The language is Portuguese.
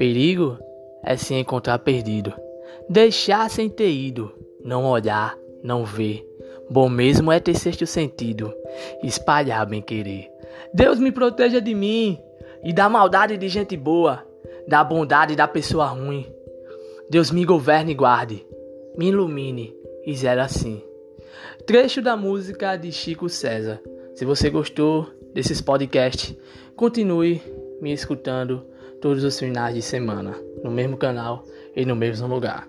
Perigo é se encontrar perdido, deixar sem ter ido, não olhar, não ver. Bom mesmo é ter sexto sentido, espalhar bem querer. Deus me proteja de mim e da maldade de gente boa, da bondade da pessoa ruim. Deus me governe e guarde, me ilumine e zero assim. Trecho da música de Chico César. Se você gostou desses podcasts, continue me escutando todos os finais de semana, no mesmo canal e no mesmo lugar.